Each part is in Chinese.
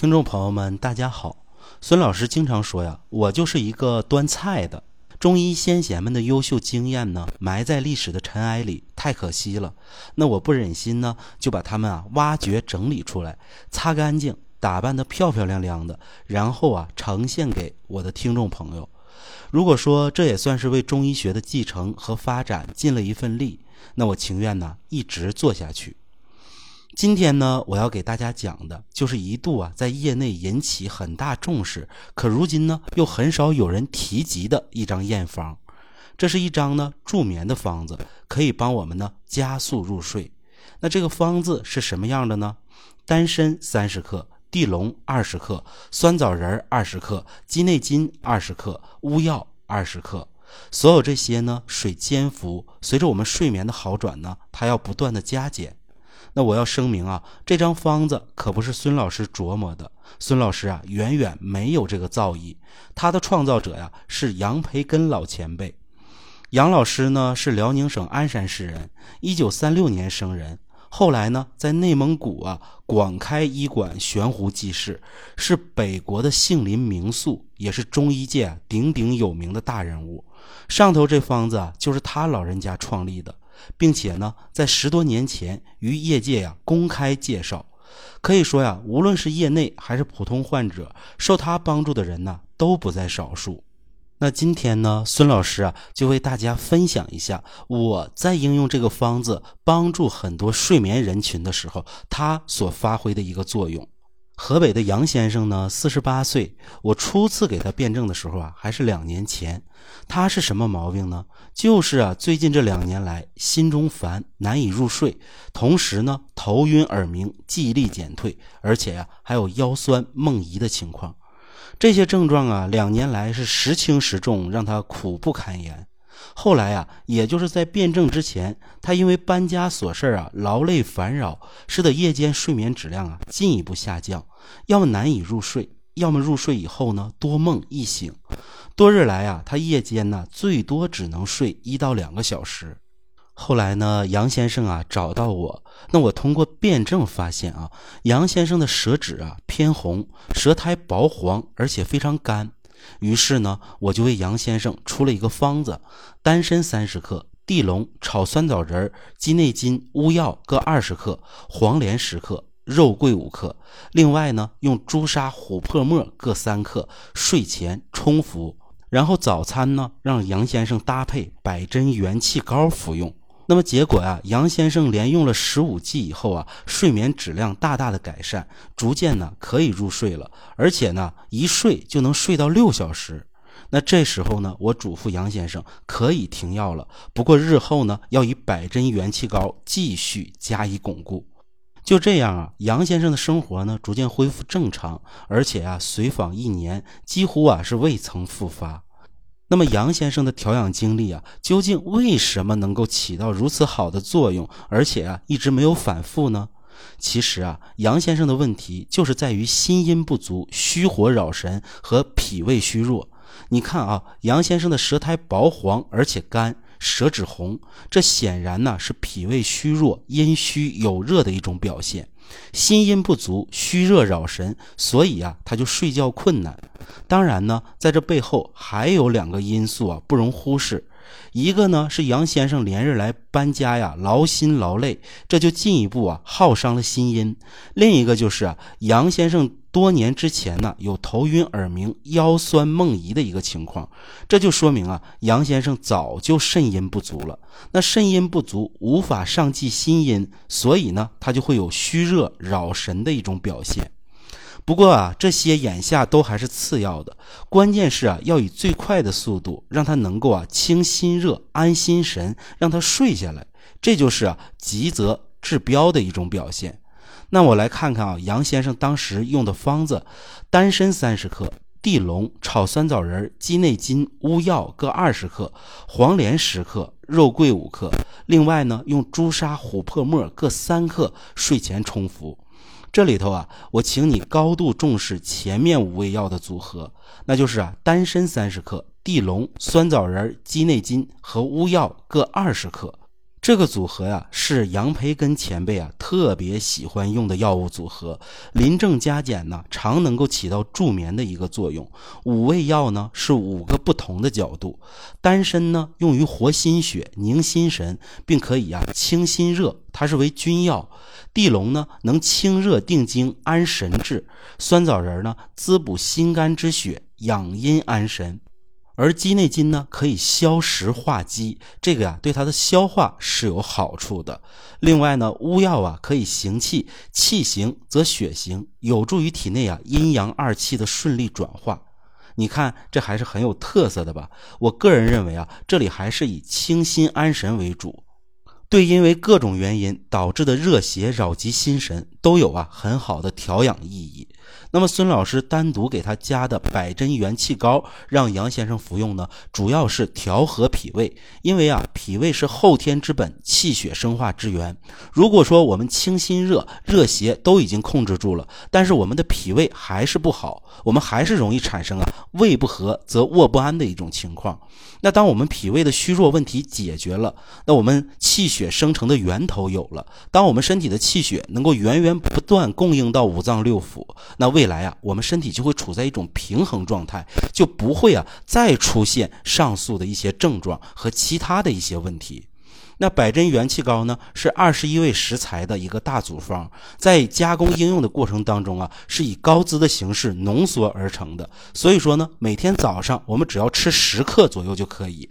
听众朋友们，大家好。孙老师经常说呀，我就是一个端菜的。中医先贤们的优秀经验呢，埋在历史的尘埃里，太可惜了。那我不忍心呢，就把他们啊挖掘整理出来，擦干净，打扮得漂漂亮亮的，然后啊呈现给我的听众朋友。如果说这也算是为中医学的继承和发展尽了一份力，那我情愿呢一直做下去。今天呢，我要给大家讲的就是一度啊在业内引起很大重视，可如今呢又很少有人提及的一张验方。这是一张呢助眠的方子，可以帮我们呢加速入睡。那这个方子是什么样的呢？丹参三十克，地龙二十克，酸枣仁二十克，鸡内金二十克，乌药二十克。所有这些呢水煎服，随着我们睡眠的好转呢，它要不断的加减。那我要声明啊，这张方子可不是孙老师琢磨的。孙老师啊，远远没有这个造诣。他的创造者呀，是杨培根老前辈。杨老师呢，是辽宁省鞍山市人，一九三六年生人。后来呢，在内蒙古啊，广开医馆，悬壶济世，是北国的杏林名宿，也是中医界鼎鼎有名的大人物。上头这方子啊，就是他老人家创立的。并且呢，在十多年前于业界呀公开介绍，可以说呀，无论是业内还是普通患者，受他帮助的人呢都不在少数。那今天呢，孙老师啊就为大家分享一下我在应用这个方子帮助很多睡眠人群的时候，他所发挥的一个作用。河北的杨先生呢，四十八岁。我初次给他辩证的时候啊，还是两年前。他是什么毛病呢？就是啊，最近这两年来心中烦，难以入睡，同时呢，头晕耳鸣，记忆力减退，而且呀，还有腰酸梦遗的情况。这些症状啊，两年来是时轻时重，让他苦不堪言。后来啊，也就是在辩证之前，他因为搬家琐事啊，劳累烦扰，使得夜间睡眠质量啊进一步下降，要么难以入睡，要么入睡以后呢多梦易醒。多日来啊，他夜间呢最多只能睡一到两个小时。后来呢，杨先生啊找到我，那我通过辩证发现啊，杨先生的舌质啊偏红，舌苔薄黄，而且非常干。于是呢，我就为杨先生出了一个方子：丹参三十克，地龙、炒酸枣仁、鸡内金、乌药各二十克，黄连十克，肉桂五克。另外呢，用朱砂、琥珀末各三克，睡前冲服。然后早餐呢，让杨先生搭配百针元气膏服用。那么结果呀，杨先生连用了十五剂以后啊，睡眠质量大大的改善，逐渐呢可以入睡了，而且呢一睡就能睡到六小时。那这时候呢，我嘱咐杨先生可以停药了，不过日后呢要以百针元气膏继续加以巩固。就这样啊，杨先生的生活呢逐渐恢复正常，而且啊随访一年，几乎啊是未曾复发。那么杨先生的调养经历啊，究竟为什么能够起到如此好的作用，而且啊一直没有反复呢？其实啊，杨先生的问题就是在于心阴不足、虚火扰神和脾胃虚弱。你看啊，杨先生的舌苔薄黄而且干，舌质红，这显然呢是脾胃虚弱、阴虚有热的一种表现。心阴不足，虚热扰神，所以啊，他就睡觉困难。当然呢，在这背后还有两个因素啊，不容忽视。一个呢是杨先生连日来搬家呀，劳心劳累，这就进一步啊耗伤了心阴。另一个就是啊，杨先生多年之前呢有头晕耳鸣、腰酸梦遗的一个情况，这就说明啊，杨先生早就肾阴不足了。那肾阴不足，无法上济心阴，所以呢，他就会有虚热扰神的一种表现。不过啊，这些眼下都还是次要的，关键是啊，要以最快的速度让他能够啊清心热、安心神，让他睡下来，这就是啊急则治标的一种表现。那我来看看啊，杨先生当时用的方子：丹参三十克，地龙、炒酸枣仁、鸡内金、乌药各二十克，黄连十克，肉桂五克。另外呢，用朱砂、琥珀末各三克，睡前冲服。这里头啊，我请你高度重视前面五味药的组合，那就是啊，丹参三十克，地龙、酸枣仁、鸡内金和乌药各二十克。这个组合呀，是杨培根前辈啊特别喜欢用的药物组合。临症加减呢，常能够起到助眠的一个作用。五味药呢，是五个不同的角度。丹参呢，用于活心血、宁心神，并可以呀清心热，它是为君药。地龙呢，能清热定惊、安神志。酸枣仁呢，滋补心肝之血，养阴安神。而鸡内金呢，可以消食化积，这个呀对它的消化是有好处的。另外呢，乌药啊可以行气，气行则血行，有助于体内啊阴阳二气的顺利转化。你看，这还是很有特色的吧？我个人认为啊，这里还是以清心安神为主。对，因为各种原因导致的热邪扰及心神，都有啊很好的调养意义。那么孙老师单独给他加的百针元气膏，让杨先生服用呢，主要是调和脾胃。因为啊，脾胃是后天之本，气血生化之源。如果说我们清心热、热邪都已经控制住了，但是我们的脾胃还是不好，我们还是容易产生啊胃不和则卧不安的一种情况。那当我们脾胃的虚弱问题解决了，那我们气血血生成的源头有了，当我们身体的气血能够源源不断供应到五脏六腑，那未来啊，我们身体就会处在一种平衡状态，就不会啊再出现上述的一些症状和其他的一些问题。那百针元气膏呢，是二十一味食材的一个大组方，在加工应用的过程当中啊，是以膏滋的形式浓缩而成的。所以说呢，每天早上我们只要吃十克左右就可以。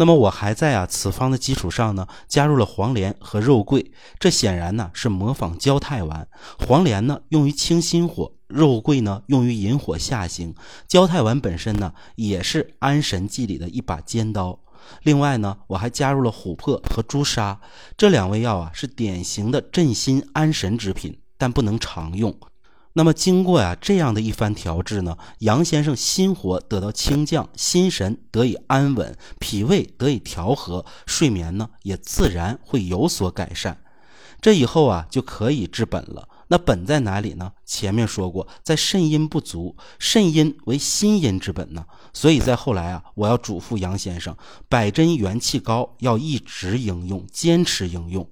那么我还在啊此方的基础上呢，加入了黄连和肉桂，这显然呢是模仿焦太丸。黄连呢用于清心火，肉桂呢用于引火下行，焦太丸本身呢也是安神剂里的一把尖刀。另外呢，我还加入了琥珀和朱砂，这两味药啊是典型的镇心安神之品，但不能常用。那么经过呀这样的一番调制呢，杨先生心火得到清降，心神得以安稳，脾胃得以调和，睡眠呢也自然会有所改善。这以后啊就可以治本了。那本在哪里呢？前面说过，在肾阴不足，肾阴为心阴之本呢。所以在后来啊，我要嘱咐杨先生，百针元气膏要一直应用，坚持应用。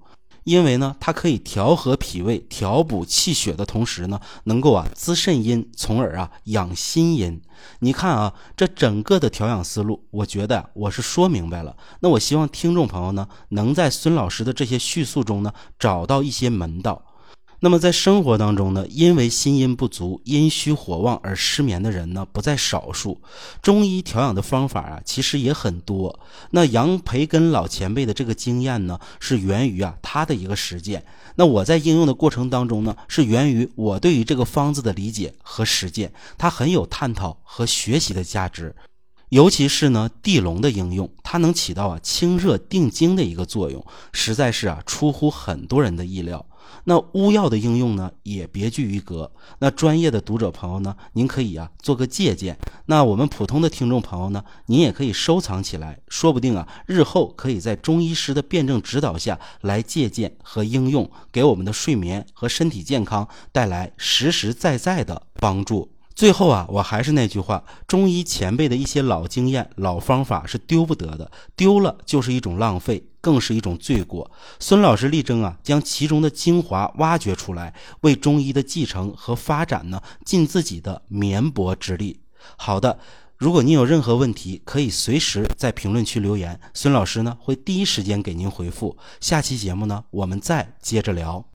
因为呢，它可以调和脾胃、调补气血的同时呢，能够啊滋肾阴，从而啊养心阴。你看啊，这整个的调养思路，我觉得我是说明白了。那我希望听众朋友呢，能在孙老师的这些叙述中呢，找到一些门道。那么在生活当中呢，因为心阴不足、阴虚火旺而失眠的人呢，不在少数。中医调养的方法啊，其实也很多。那杨培根老前辈的这个经验呢，是源于啊他的一个实践。那我在应用的过程当中呢，是源于我对于这个方子的理解和实践，它很有探讨和学习的价值。尤其是呢，地龙的应用，它能起到啊清热定惊的一个作用，实在是啊出乎很多人的意料。那乌药的应用呢，也别具一格。那专业的读者朋友呢，您可以啊做个借鉴。那我们普通的听众朋友呢，您也可以收藏起来，说不定啊日后可以在中医师的辩证指导下来借鉴和应用，给我们的睡眠和身体健康带来实实在在的帮助。最后啊，我还是那句话，中医前辈的一些老经验、老方法是丢不得的，丢了就是一种浪费，更是一种罪过。孙老师力争啊，将其中的精华挖掘出来，为中医的继承和发展呢，尽自己的绵薄之力。好的，如果您有任何问题，可以随时在评论区留言，孙老师呢会第一时间给您回复。下期节目呢，我们再接着聊。